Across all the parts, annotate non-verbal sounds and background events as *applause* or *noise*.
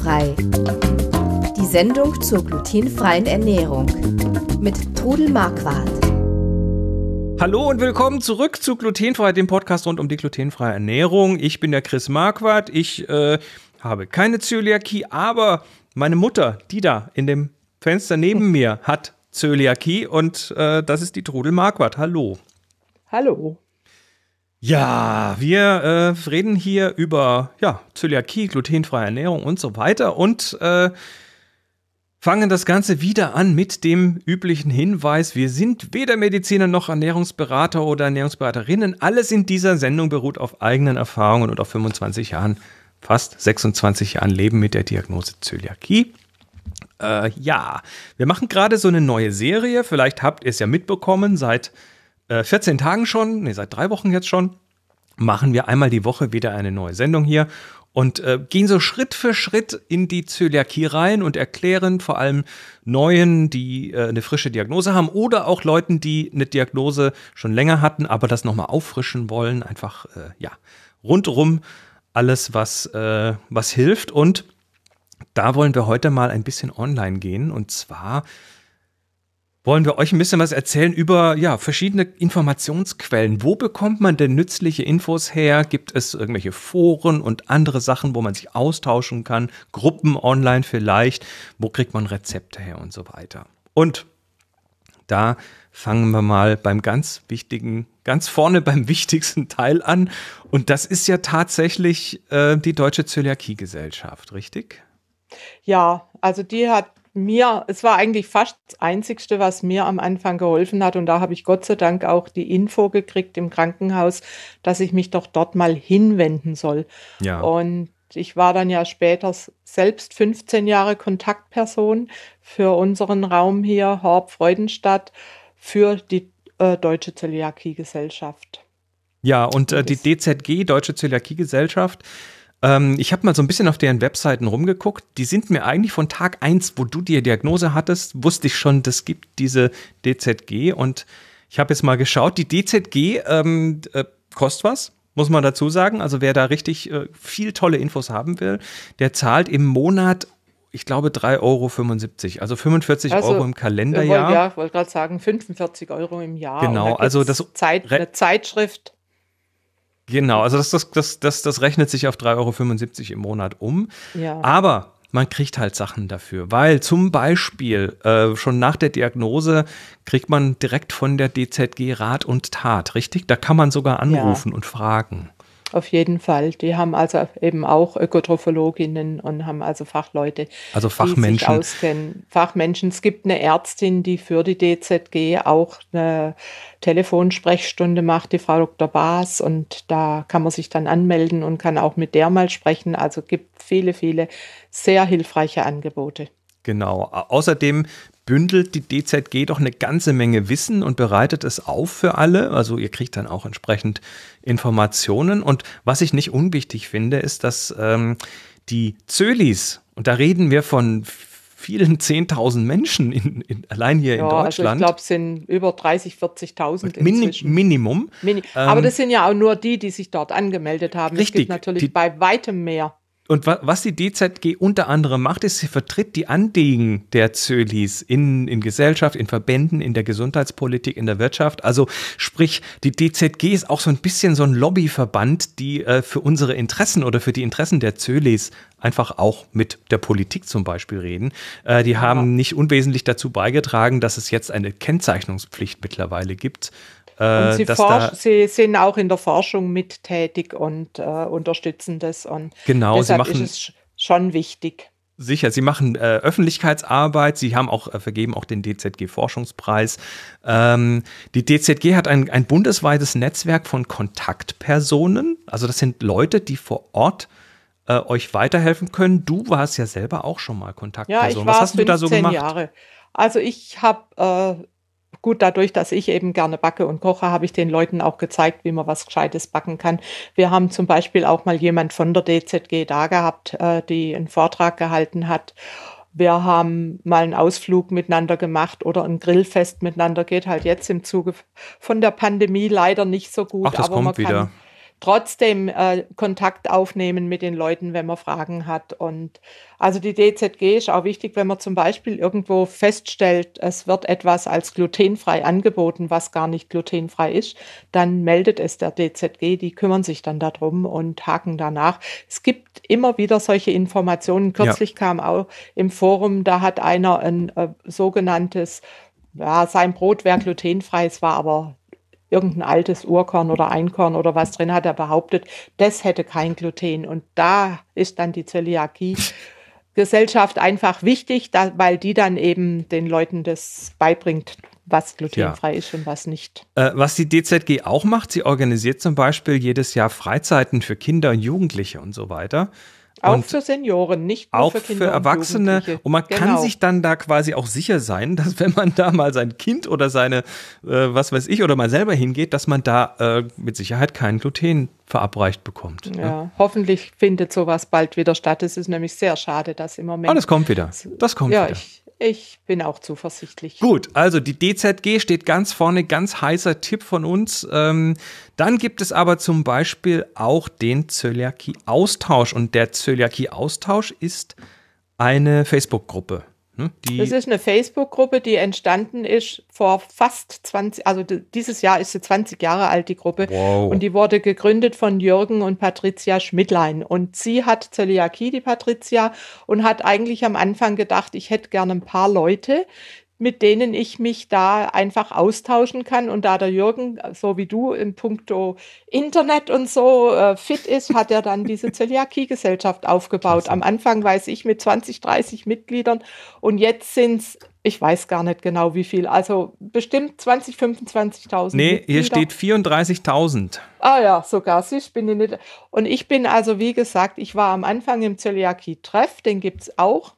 Glutenfrei. Die Sendung zur glutenfreien Ernährung mit Trudel Marquardt. Hallo und willkommen zurück zu Glutenfrei, dem Podcast rund um die glutenfreie Ernährung. Ich bin der Chris Marquardt. Ich äh, habe keine Zöliakie, aber meine Mutter, die da in dem Fenster neben *laughs* mir, hat Zöliakie und äh, das ist die Trudel Marquardt. Hallo. Hallo. Ja, wir äh, reden hier über ja, Zöliakie, glutenfreie Ernährung und so weiter und äh, fangen das Ganze wieder an mit dem üblichen Hinweis, wir sind weder Mediziner noch Ernährungsberater oder Ernährungsberaterinnen. Alles in dieser Sendung beruht auf eigenen Erfahrungen und auf 25 Jahren, fast 26 Jahren Leben mit der Diagnose Zöliakie. Äh, ja, wir machen gerade so eine neue Serie, vielleicht habt ihr es ja mitbekommen, seit 14 äh, Tagen schon, nee, seit drei Wochen jetzt schon, machen wir einmal die Woche wieder eine neue Sendung hier und äh, gehen so Schritt für Schritt in die Zöliakie rein und erklären vor allem Neuen, die äh, eine frische Diagnose haben oder auch Leuten, die eine Diagnose schon länger hatten, aber das nochmal auffrischen wollen. Einfach, äh, ja, rundherum alles, was, äh, was hilft. Und da wollen wir heute mal ein bisschen online gehen und zwar wollen wir euch ein bisschen was erzählen über ja, verschiedene Informationsquellen. Wo bekommt man denn nützliche Infos her? Gibt es irgendwelche Foren und andere Sachen, wo man sich austauschen kann? Gruppen online vielleicht? Wo kriegt man Rezepte her und so weiter? Und da fangen wir mal beim ganz wichtigen, ganz vorne *laughs* beim wichtigsten Teil an. Und das ist ja tatsächlich äh, die Deutsche Zöliakie-Gesellschaft, richtig? Ja, also die hat mir, es war eigentlich fast das Einzigste, was mir am Anfang geholfen hat. Und da habe ich Gott sei Dank auch die Info gekriegt im Krankenhaus, dass ich mich doch dort mal hinwenden soll. Ja. Und ich war dann ja später selbst 15 Jahre Kontaktperson für unseren Raum hier, Horb Freudenstadt, für die äh, Deutsche Zöliakie-Gesellschaft. Ja, und äh, die DZG, Deutsche Zöliakie-Gesellschaft, ähm, ich habe mal so ein bisschen auf deren Webseiten rumgeguckt. Die sind mir eigentlich von Tag 1, wo du die Diagnose hattest, wusste ich schon, das gibt diese DZG. Und ich habe jetzt mal geschaut, die DZG ähm, äh, kostet was, muss man dazu sagen. Also wer da richtig äh, viel tolle Infos haben will, der zahlt im Monat ich glaube 3,75 Euro, also 45 also, Euro im Kalenderjahr. Ja, ich wollte gerade sagen 45 Euro im Jahr. Genau, also das Zeit, eine Zeitschrift Genau, also das, das, das, das, das rechnet sich auf 3,75 Euro im Monat um. Ja. Aber man kriegt halt Sachen dafür, weil zum Beispiel äh, schon nach der Diagnose kriegt man direkt von der DZG Rat und Tat, richtig? Da kann man sogar anrufen ja. und fragen. Auf jeden Fall. Die haben also eben auch Ökotrophologinnen und haben also Fachleute, also Fachmenschen. die sich auskennen. Fachmenschen. Es gibt eine Ärztin, die für die DZG auch eine Telefonsprechstunde macht, die Frau Dr. Baas. Und da kann man sich dann anmelden und kann auch mit der mal sprechen. Also gibt viele, viele sehr hilfreiche Angebote. Genau. Außerdem bündelt die DZG doch eine ganze Menge Wissen und bereitet es auf für alle. Also ihr kriegt dann auch entsprechend Informationen. Und was ich nicht unwichtig finde, ist, dass ähm, die Zölis, und da reden wir von vielen 10.000 Menschen in, in, allein hier ja, in Deutschland. Also ich glaube, es sind über 30.000, 40.000 Min Minimum. Mini Aber ähm, das sind ja auch nur die, die sich dort angemeldet haben. Richtig. Es gibt natürlich die, bei weitem mehr. Und was die DZG unter anderem macht, ist, sie vertritt die Anliegen der Zölis in, in Gesellschaft, in Verbänden, in der Gesundheitspolitik, in der Wirtschaft. Also sprich, die DZG ist auch so ein bisschen so ein Lobbyverband, die äh, für unsere Interessen oder für die Interessen der Zölis einfach auch mit der Politik zum Beispiel reden. Äh, die haben nicht unwesentlich dazu beigetragen, dass es jetzt eine Kennzeichnungspflicht mittlerweile gibt und sie, forsch, sie, sind auch in der Forschung mit tätig und äh, unterstützen das. Und genau, sie machen, ist es schon wichtig. Sicher, Sie machen äh, Öffentlichkeitsarbeit, Sie haben auch äh, vergeben auch den DZG-Forschungspreis. Ähm, die DZG hat ein, ein bundesweites Netzwerk von Kontaktpersonen. Also das sind Leute, die vor Ort äh, euch weiterhelfen können. Du warst ja selber auch schon mal Kontaktperson. Ja, ich war Was hast du da so gemacht? Jahre. Also ich habe äh, gut, dadurch, dass ich eben gerne backe und koche, habe ich den Leuten auch gezeigt, wie man was Gescheites backen kann. Wir haben zum Beispiel auch mal jemand von der DZG da gehabt, äh, die einen Vortrag gehalten hat. Wir haben mal einen Ausflug miteinander gemacht oder ein Grillfest miteinander. Geht halt jetzt im Zuge von der Pandemie leider nicht so gut. Ach, das aber kommt man wieder. kann trotzdem äh, Kontakt aufnehmen mit den Leuten, wenn man Fragen hat. Und also die DZG ist auch wichtig, wenn man zum Beispiel irgendwo feststellt, es wird etwas als glutenfrei angeboten, was gar nicht glutenfrei ist, dann meldet es der DZG, die kümmern sich dann darum und haken danach. Es gibt immer wieder solche Informationen. Kürzlich ja. kam auch im Forum, da hat einer ein äh, sogenanntes ja, sein Brot wäre glutenfrei, es war aber irgendein altes Urkorn oder Einkorn oder was drin hat er behauptet, das hätte kein Gluten. Und da ist dann die Zöliakie. Gesellschaft einfach wichtig, da, weil die dann eben den Leuten das beibringt, was glutenfrei ja. ist und was nicht. Äh, was die DZG auch macht, sie organisiert zum Beispiel jedes Jahr Freizeiten für Kinder und Jugendliche und so weiter. Auch und für Senioren, nicht nur auch für Kinder für Erwachsene. Und, und man genau. kann sich dann da quasi auch sicher sein, dass wenn man da mal sein Kind oder seine, äh, was weiß ich, oder mal selber hingeht, dass man da äh, mit Sicherheit kein Gluten verabreicht bekommt. Ja, ne? hoffentlich findet sowas bald wieder statt. Es ist nämlich sehr schade, dass im Moment. Alles kommt wieder. Das kommt ja, wieder. Ich, ich bin auch zuversichtlich. Gut, also die DZG steht ganz vorne, ganz heißer Tipp von uns. Ähm, dann gibt es aber zum Beispiel auch den Zöliakie-Austausch und der Zöliakie-Austausch ist eine Facebook-Gruppe. Ne? das ist eine Facebook-Gruppe, die entstanden ist vor fast 20, also dieses Jahr ist sie 20 Jahre alt, die Gruppe. Wow. Und die wurde gegründet von Jürgen und Patricia Schmidlein. Und sie hat Zöliakie, die Patricia, und hat eigentlich am Anfang gedacht, ich hätte gerne ein paar Leute, mit denen ich mich da einfach austauschen kann. Und da der Jürgen, so wie du in puncto Internet und so äh, fit ist, hat er dann diese *laughs* Zöliakie-Gesellschaft aufgebaut. Am Anfang weiß ich mit 20, 30 Mitgliedern und jetzt sind es ich weiß gar nicht genau wie viel. Also bestimmt 20, 25.000. Nee, Mitglieder. hier steht 34.000. Ah ja, sogar. Ich bin nicht. Und ich bin also, wie gesagt, ich war am Anfang im Zöliakie-Treff, den gibt es auch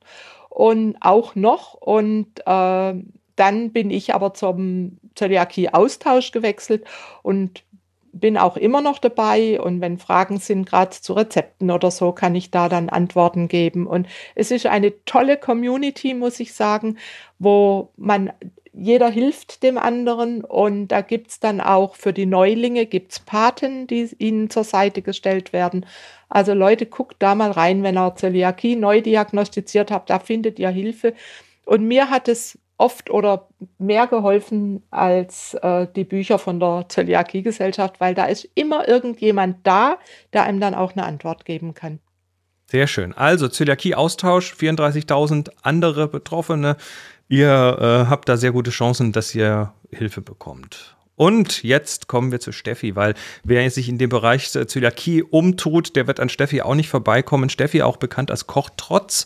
und auch noch. Und äh, dann bin ich aber zum Zöliakie-Austausch gewechselt und bin auch immer noch dabei und wenn Fragen sind, gerade zu Rezepten oder so, kann ich da dann Antworten geben. Und es ist eine tolle Community, muss ich sagen, wo man jeder hilft dem anderen und da gibt es dann auch für die Neulinge gibt's Paten, die ihnen zur Seite gestellt werden. Also Leute, guckt da mal rein, wenn ihr Zöliakie neu diagnostiziert habt, da findet ihr Hilfe. Und mir hat es oft oder mehr geholfen als äh, die Bücher von der Zöliakie-Gesellschaft, weil da ist immer irgendjemand da, der einem dann auch eine Antwort geben kann. Sehr schön. Also Zöliakie-Austausch, 34.000 andere Betroffene. Ihr äh, habt da sehr gute Chancen, dass ihr Hilfe bekommt. Und jetzt kommen wir zu Steffi, weil wer sich in dem Bereich Zöliakie umtut, der wird an Steffi auch nicht vorbeikommen. Steffi auch bekannt als Kochtrotz.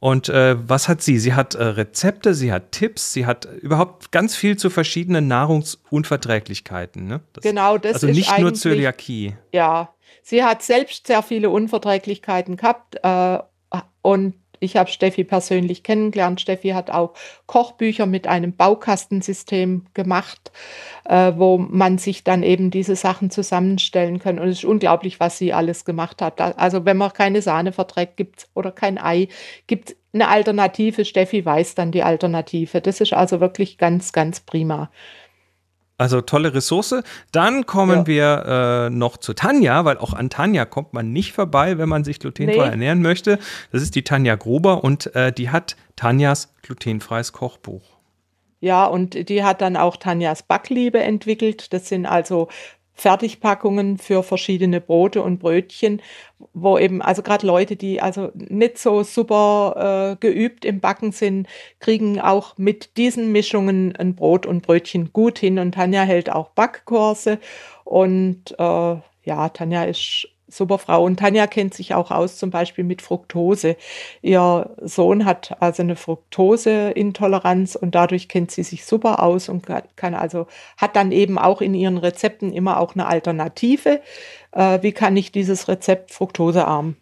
Und äh, was hat sie? Sie hat äh, Rezepte, sie hat Tipps, sie hat überhaupt ganz viel zu verschiedenen Nahrungsunverträglichkeiten. Ne? Das, genau, das also ist nicht nur Zöliakie. Ja, sie hat selbst sehr viele Unverträglichkeiten gehabt äh, und ich habe Steffi persönlich kennengelernt. Steffi hat auch Kochbücher mit einem Baukastensystem gemacht, äh, wo man sich dann eben diese Sachen zusammenstellen kann. Und es ist unglaublich, was sie alles gemacht hat. Also wenn man keine Sahne verträgt gibt oder kein Ei, gibt eine Alternative. Steffi weiß dann die Alternative. Das ist also wirklich ganz, ganz prima. Also tolle Ressource. Dann kommen ja. wir äh, noch zu Tanja, weil auch an Tanja kommt man nicht vorbei, wenn man sich glutenfrei nee. ernähren möchte. Das ist die Tanja Gruber und äh, die hat Tanjas glutenfreies Kochbuch. Ja, und die hat dann auch Tanjas Backliebe entwickelt. Das sind also Fertigpackungen für verschiedene Brote und Brötchen, wo eben, also gerade Leute, die also nicht so super äh, geübt im Backen sind, kriegen auch mit diesen Mischungen ein Brot und Brötchen gut hin. Und Tanja hält auch Backkurse. Und äh, ja, Tanja ist super Frau. Und Tanja kennt sich auch aus, zum Beispiel mit Fructose. Ihr Sohn hat also eine Fructoseintoleranz und dadurch kennt sie sich super aus und kann also, hat dann eben auch in ihren Rezepten immer auch eine Alternative. Äh, wie kann ich dieses Rezept fructosearm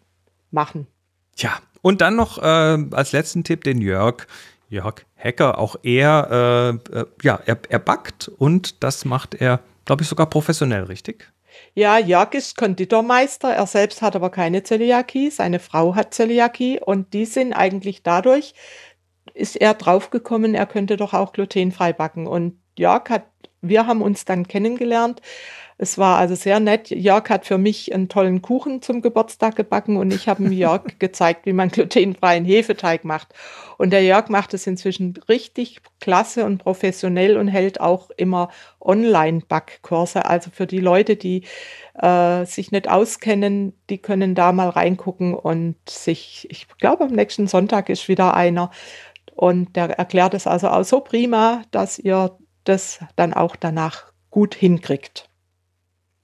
machen? Tja, und dann noch äh, als letzten Tipp den Jörg. Jörg Hecker, auch er, äh, äh ja, er, er backt und das macht er, glaube ich, sogar professionell, richtig? Ja, Jörg ist Konditormeister. Er selbst hat aber keine Zöliakie. Seine Frau hat Zöliakie und die sind eigentlich dadurch, ist er draufgekommen, er könnte doch auch glutenfrei backen. Und Jörg hat, wir haben uns dann kennengelernt Es war also sehr nett. Jörg hat für mich einen tollen Kuchen zum Geburtstag gebacken und ich habe ihm Jörg *laughs* gezeigt, wie man glutenfreien Hefeteig macht. Und der Jörg macht es inzwischen richtig klasse und professionell und hält auch immer Online-Backkurse. Also für die Leute, die äh, sich nicht auskennen, die können da mal reingucken und sich, ich glaube, am nächsten Sonntag ist wieder einer. Und der erklärt es also auch so prima, dass ihr das dann auch danach gut hinkriegt.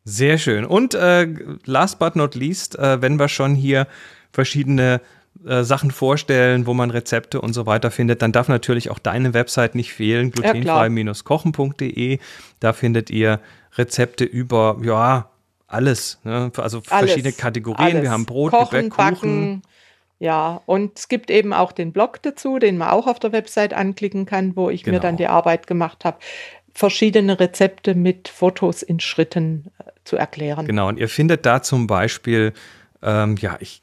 Sehr schön. Und äh, last but not least, äh, wenn wir schon hier verschiedene äh, Sachen vorstellen, wo man Rezepte und so weiter findet, dann darf natürlich auch deine Website nicht fehlen, glutenfrei-kochen.de. Da findet ihr Rezepte über, ja, alles. Ne? Also alles, verschiedene Kategorien. Alles. Wir haben Brot, Kochen, Gebäck, Kuchen. Backen. Ja, und es gibt eben auch den Blog dazu, den man auch auf der Website anklicken kann, wo ich genau. mir dann die Arbeit gemacht habe verschiedene Rezepte mit Fotos in Schritten äh, zu erklären. Genau, und ihr findet da zum Beispiel, ähm, ja, ich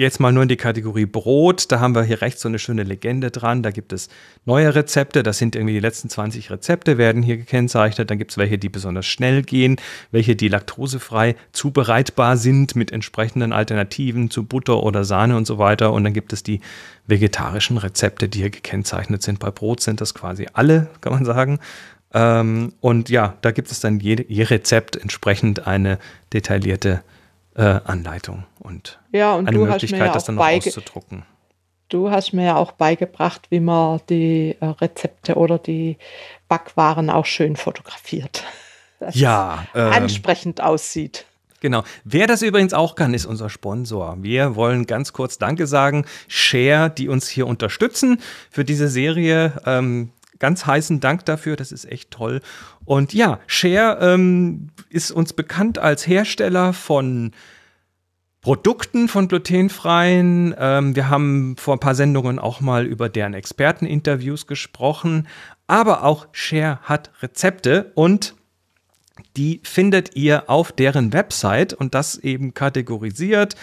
jetzt mal nur in die Kategorie Brot. Da haben wir hier rechts so eine schöne Legende dran. Da gibt es neue Rezepte. Das sind irgendwie die letzten 20 Rezepte, werden hier gekennzeichnet. Dann gibt es welche, die besonders schnell gehen, welche, die laktosefrei zubereitbar sind mit entsprechenden Alternativen zu Butter oder Sahne und so weiter. Und dann gibt es die vegetarischen Rezepte, die hier gekennzeichnet sind. Bei Brot sind das quasi alle, kann man sagen. Ähm, und ja, da gibt es dann je, je Rezept entsprechend eine detaillierte äh, Anleitung und, ja, und eine Möglichkeit, ja das dann noch auszudrucken. Du hast mir ja auch beigebracht, wie man die äh, Rezepte oder die Backwaren auch schön fotografiert. *laughs* Dass ja. Ähm, ansprechend aussieht. Genau. Wer das übrigens auch kann, ist unser Sponsor. Wir wollen ganz kurz Danke sagen. Share, die uns hier unterstützen für diese Serie. Ähm, ganz heißen Dank dafür, das ist echt toll. Und ja, Share ähm, ist uns bekannt als Hersteller von Produkten von glutenfreien. Ähm, wir haben vor ein paar Sendungen auch mal über deren Experteninterviews gesprochen. Aber auch Share hat Rezepte und die findet ihr auf deren Website und das eben kategorisiert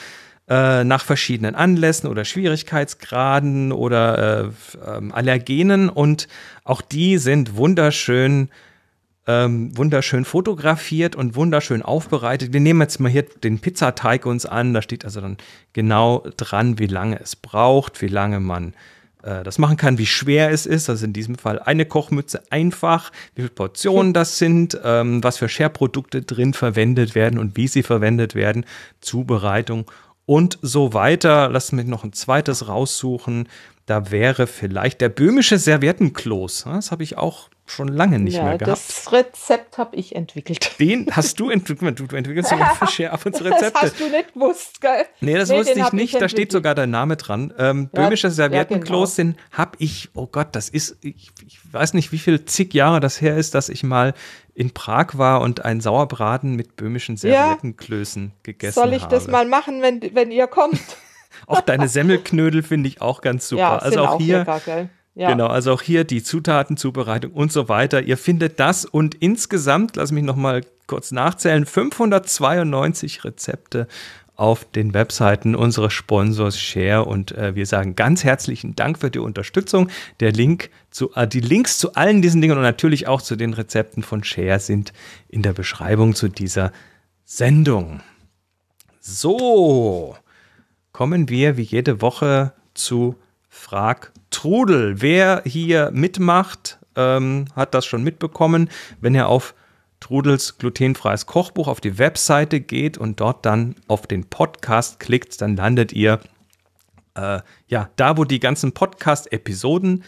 äh, nach verschiedenen Anlässen oder Schwierigkeitsgraden oder äh, ähm, Allergenen und auch die sind wunderschön ähm, wunderschön fotografiert und wunderschön aufbereitet. Wir nehmen jetzt mal hier den Pizzateig uns an. Da steht also dann genau dran, wie lange es braucht, wie lange man äh, das machen kann, wie schwer es ist. Also in diesem Fall eine Kochmütze einfach, wie viele Portionen das sind, ähm, was für Scherprodukte drin verwendet werden und wie sie verwendet werden, Zubereitung und so weiter. Lass mich noch ein zweites raussuchen. Da wäre vielleicht der böhmische Serviettenkloß. Das habe ich auch schon lange nicht ja, mehr gehabt. Das Rezept habe ich entwickelt. *laughs* Den hast du entwickelt. Du, du entwickelst sogar Share ab und zu Rezepte. Das hast du nicht gewusst, gell? Nee, das nee, wusste ich nicht. Ich da steht sogar dein Name dran. Ähm, ja, böhmischer Serviettenkloß, ja, genau. habe ich, oh Gott, das ist, ich, ich weiß nicht, wie viel zig Jahre das her ist, dass ich mal in Prag war und einen Sauerbraten mit böhmischen Serviettenklößen gegessen habe. Soll ich habe. das mal machen, wenn, wenn ihr kommt? *laughs* auch deine Semmelknödel finde ich auch ganz super. Ja, also auch, auch hier. Lecker, ja. Genau, also auch hier die Zutatenzubereitung und so weiter. Ihr findet das und insgesamt, lass mich noch mal kurz nachzählen, 592 Rezepte auf den Webseiten unseres Sponsors Share und äh, wir sagen ganz herzlichen Dank für die Unterstützung. Der Link zu, äh, die Links zu allen diesen Dingen und natürlich auch zu den Rezepten von Share sind in der Beschreibung zu dieser Sendung. So, kommen wir wie jede Woche zu Frag Trudel. Wer hier mitmacht, ähm, hat das schon mitbekommen. Wenn er auf Trudels glutenfreies Kochbuch auf die Webseite geht und dort dann auf den Podcast klickt, dann landet ihr äh, ja da, wo die ganzen Podcast-Episoden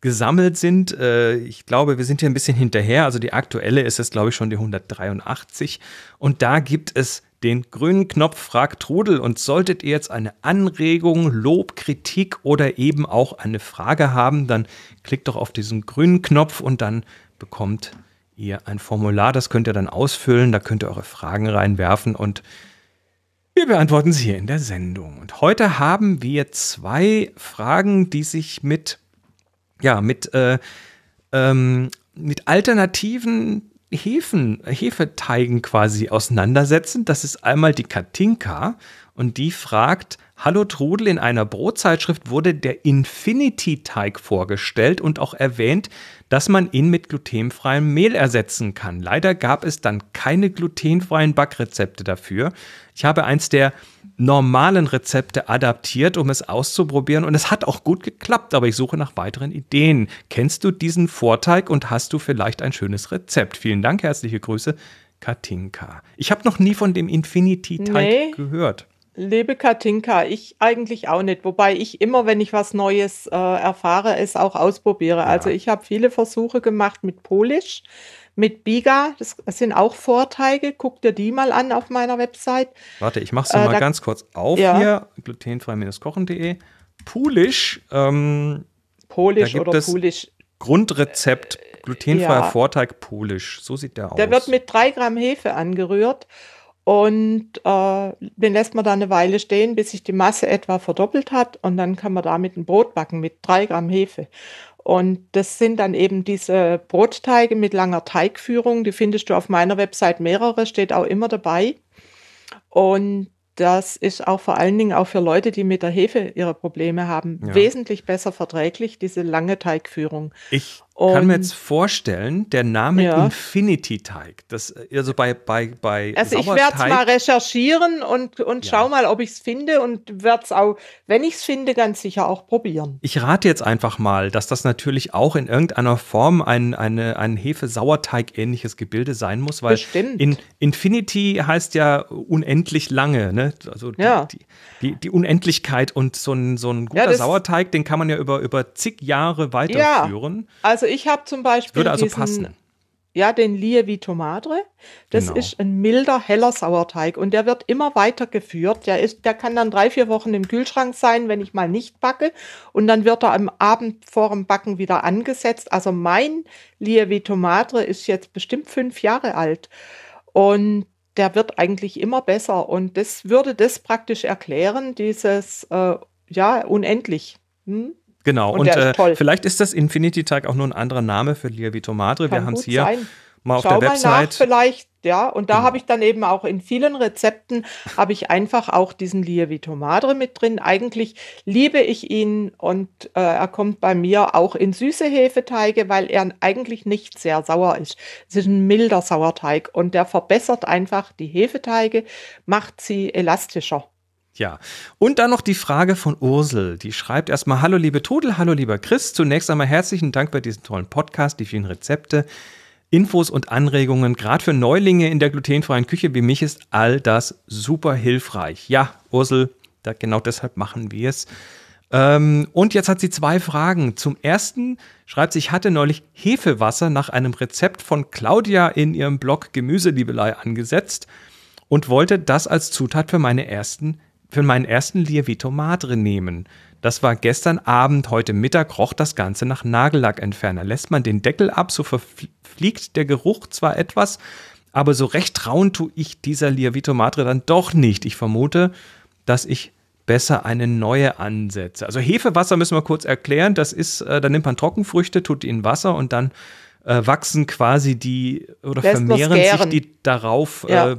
gesammelt sind. Äh, ich glaube, wir sind hier ein bisschen hinterher. Also die aktuelle ist es, glaube ich, schon die 183. Und da gibt es den grünen Knopf Frag Trudel. Und solltet ihr jetzt eine Anregung, Lob, Kritik oder eben auch eine Frage haben, dann klickt doch auf diesen grünen Knopf und dann bekommt ihr ein Formular, das könnt ihr dann ausfüllen, da könnt ihr eure Fragen reinwerfen und wir beantworten sie hier in der Sendung. Und heute haben wir zwei Fragen, die sich mit, ja, mit, äh, ähm, mit alternativen Hefen, Hefeteigen quasi auseinandersetzen. Das ist einmal die Katinka und die fragt, Hallo Trudel, in einer Brotzeitschrift wurde der Infinity-Teig vorgestellt und auch erwähnt, dass man ihn mit glutenfreiem Mehl ersetzen kann. Leider gab es dann keine glutenfreien Backrezepte dafür. Ich habe eins der normalen Rezepte adaptiert, um es auszuprobieren und es hat auch gut geklappt, aber ich suche nach weiteren Ideen. Kennst du diesen Vorteig und hast du vielleicht ein schönes Rezept? Vielen Dank, herzliche Grüße, Katinka. Ich habe noch nie von dem Infinity-Teig nee. gehört. Liebe Katinka, ich eigentlich auch nicht. Wobei ich immer, wenn ich was Neues äh, erfahre, es auch ausprobiere. Ja. Also ich habe viele Versuche gemacht mit Polish, mit Biga. Das, sind auch Vorteige. Guck dir die mal an auf meiner Website. Warte, ich mache es äh, mal da, ganz kurz auf ja. hier. glutenfrei-kochen.de. Polish. Ähm, Polish oder Polish. Grundrezept glutenfreier ja. Vorteig Polish. So sieht der aus. Der wird mit drei Gramm Hefe angerührt und äh, den lässt man da eine Weile stehen, bis sich die Masse etwa verdoppelt hat. Und dann kann man damit ein Brot backen mit drei Gramm Hefe. Und das sind dann eben diese Brotteige mit langer Teigführung. Die findest du auf meiner Website mehrere, steht auch immer dabei. Und das ist auch vor allen Dingen auch für Leute, die mit der Hefe ihre Probleme haben, ja. wesentlich besser verträglich, diese lange Teigführung. Ich und, kann mir jetzt vorstellen, der Name ja. Infinity-Teig, das also bei bei bei Also ich werde es mal recherchieren und und ja. schau mal, ob ich es finde und werde es auch, wenn ich es finde, ganz sicher auch probieren. Ich rate jetzt einfach mal, dass das natürlich auch in irgendeiner Form ein eine ein Hefe-Sauerteig ähnliches Gebilde sein muss, weil Bestimmt. in Infinity heißt ja unendlich lange, ne? Also die, ja. die, die, die, Unendlichkeit und so ein so ein guter Sauerteig, den kann man ja über über zig Jahre weiterführen. Also also ich habe zum Beispiel Würde also diesen, passen. Ja, den Lievito Madre. Das genau. ist ein milder, heller Sauerteig und der wird immer weitergeführt. Der, ist, der kann dann drei, vier Wochen im Kühlschrank sein, wenn ich mal nicht backe. Und dann wird er am Abend vor dem Backen wieder angesetzt. Also mein Lievito Madre ist jetzt bestimmt fünf Jahre alt. Und der wird eigentlich immer besser. Und das würde das praktisch erklären, dieses, äh, ja, unendlich. Hm? Genau, und, und äh, vielleicht ist das Infinity-Tag auch nur ein anderer Name für Lievito Madre. Wir haben es hier sein. mal auf Schau der Website. Mal nach vielleicht, ja, und da genau. habe ich dann eben auch in vielen Rezepten habe ich einfach auch diesen Lievito Madre mit drin. Eigentlich liebe ich ihn und äh, er kommt bei mir auch in süße Hefeteige, weil er eigentlich nicht sehr sauer ist. Es ist ein milder Sauerteig und der verbessert einfach die Hefeteige, macht sie elastischer. Ja, und dann noch die Frage von Ursel. Die schreibt erstmal: Hallo, liebe Todel, hallo, lieber Chris. Zunächst einmal herzlichen Dank bei diesem tollen Podcast, die vielen Rezepte, Infos und Anregungen. Gerade für Neulinge in der glutenfreien Küche wie mich ist all das super hilfreich. Ja, Ursel, da, genau deshalb machen wir es. Ähm, und jetzt hat sie zwei Fragen. Zum ersten schreibt sie, ich hatte neulich Hefewasser nach einem Rezept von Claudia in ihrem Blog Gemüseliebelei angesetzt und wollte das als Zutat für meine ersten für meinen ersten Lievito Madre nehmen. Das war gestern Abend, heute Mittag roch das Ganze nach Nagellackentferner. Lässt man den Deckel ab, so verfliegt der Geruch zwar etwas, aber so recht trauen tue ich dieser Lievito Madre dann doch nicht. Ich vermute, dass ich besser eine neue ansetze. Also Hefewasser müssen wir kurz erklären. Das ist, äh, da nimmt man Trockenfrüchte, tut die in Wasser und dann äh, wachsen quasi die oder Lässt vermehren sich die darauf ja. äh,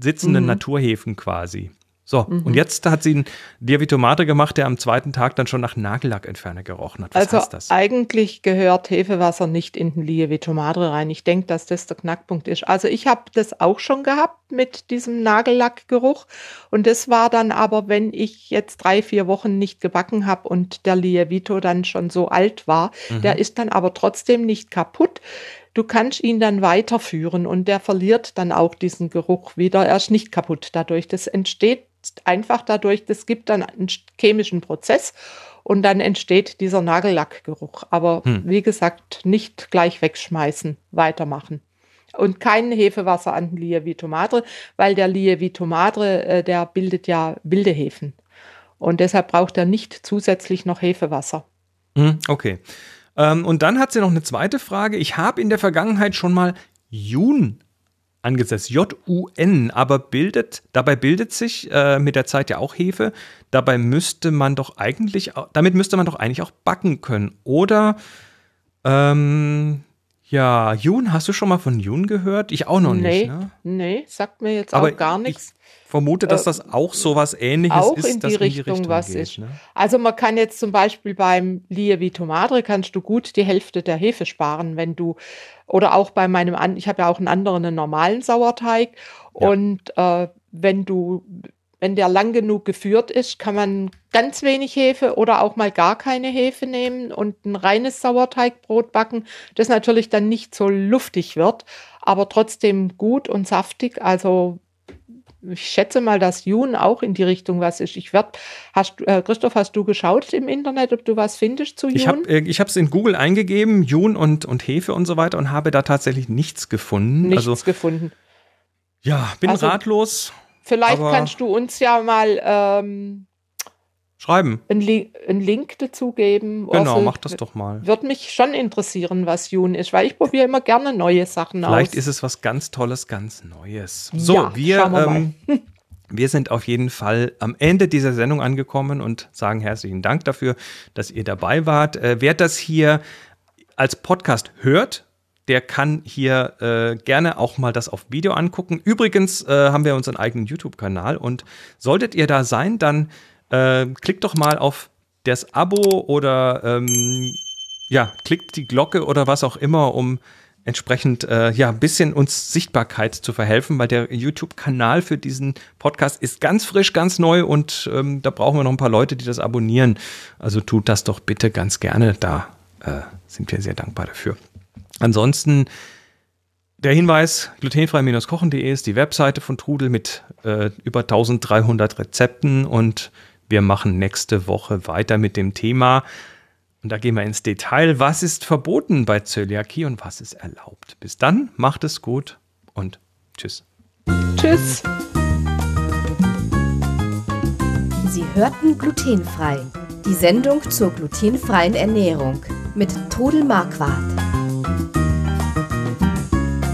sitzenden mhm. Naturhefen quasi. So, mhm. und jetzt hat sie einen Diavitomate gemacht, der am zweiten Tag dann schon nach Nagellackentferner gerochen hat. Was also heißt das? eigentlich gehört Hefewasser nicht in den Lievitomadre rein. Ich denke, dass das der Knackpunkt ist. Also ich habe das auch schon gehabt mit diesem Nagellackgeruch. Und das war dann aber, wenn ich jetzt drei, vier Wochen nicht gebacken habe und der Lievito dann schon so alt war, mhm. der ist dann aber trotzdem nicht kaputt. Du kannst ihn dann weiterführen und der verliert dann auch diesen Geruch wieder. Er ist nicht kaputt dadurch. Das entsteht einfach dadurch, das gibt dann einen chemischen Prozess und dann entsteht dieser Nagellackgeruch. Aber hm. wie gesagt, nicht gleich wegschmeißen, weitermachen. Und kein Hefewasser an den Lievito Madre, weil der Lievito Madre, äh, der bildet ja wilde Hefen. Und deshalb braucht er nicht zusätzlich noch Hefewasser. Hm, okay. Ähm, und dann hat sie noch eine zweite Frage. Ich habe in der Vergangenheit schon mal Jun angesetzt. J-U-N, aber bildet, dabei bildet sich äh, mit der Zeit ja auch Hefe. Dabei müsste man doch eigentlich, damit müsste man doch eigentlich auch backen können. Oder ähm, Ja, Jun, hast du schon mal von Jun gehört? Ich auch noch nee, nicht. Ne? Nee, sagt mir jetzt Aber auch gar nichts. Ich vermute, dass das auch so was ähnliches auch ist, in die dass in Richtung, die Richtung was geht, ist. Ne? Also man kann jetzt zum Beispiel beim Lievito Madre kannst du gut die Hälfte der Hefe sparen, wenn du oder auch bei meinem ich habe ja auch einen anderen einen normalen Sauerteig Ja. und äh, wenn du wenn der lang genug geführt ist, kann man ganz wenig Hefe oder auch mal gar keine Hefe nehmen und ein reines Sauerteigbrot backen, das natürlich dann nicht so luftig wird, aber trotzdem gut und saftig. Also ich schätze mal, dass Jun auch in die Richtung was ist. Ich werde, hast, äh, Christoph, hast du geschaut im Internet, ob du was findest zu Jun? Ich habe äh, ich es in Google eingegeben, Jun und, und Hefe und so weiter und habe da tatsächlich nichts gefunden. nichts also gefunden. ja, bin Also- ratlos. Vielleicht aber- kannst du uns ja mal ähm, Schreiben. einen, Li einen Link dazu geben. Genau, Ursel. mach das doch mal. Würde mich schon interessieren, was Jun ist, weil ich probiere immer gerne neue Sachen Vielleicht aus. ist es was ganz Tolles, ganz Neues. So, Ja, wir, ähm, *laughs* wir sind auf jeden Fall am Ende dieser Sendung angekommen und sagen herzlichen Dank dafür, dass ihr dabei wart. Äh, wer das hier als Podcast hört, der kann hier äh, gerne auch mal das auf Video angucken. Übrigens äh, haben wir unseren eigenen YouTube-Kanal und solltet ihr da sein, dann äh, klickt doch mal auf das Abo oder ähm, ja, klickt die Glocke oder was auch immer, um entsprechend äh, ja ein bisschen uns Sichtbarkeit zu verhelfen, weil der YouTube-Kanal für diesen Podcast ist ganz frisch, ganz neu und ähm, da brauchen wir noch ein paar Leute, die das abonnieren. Also tut das doch bitte ganz gerne. Da äh, sind wir sehr dankbar dafür. Ansonsten der Hinweis, glutenfrei-kochen.de ist die Webseite von Trudel mit äh, über 1300 Rezepten und wir machen nächste Woche weiter mit dem Thema. Und da gehen wir ins Detail. Was ist verboten bei Zöliakie und was ist erlaubt? Bis dann, macht es gut und tschüss. Tschüss. Sie hörten glutenfrei. Die Sendung zur glutenfreien Ernährung mit Todel Marquardt.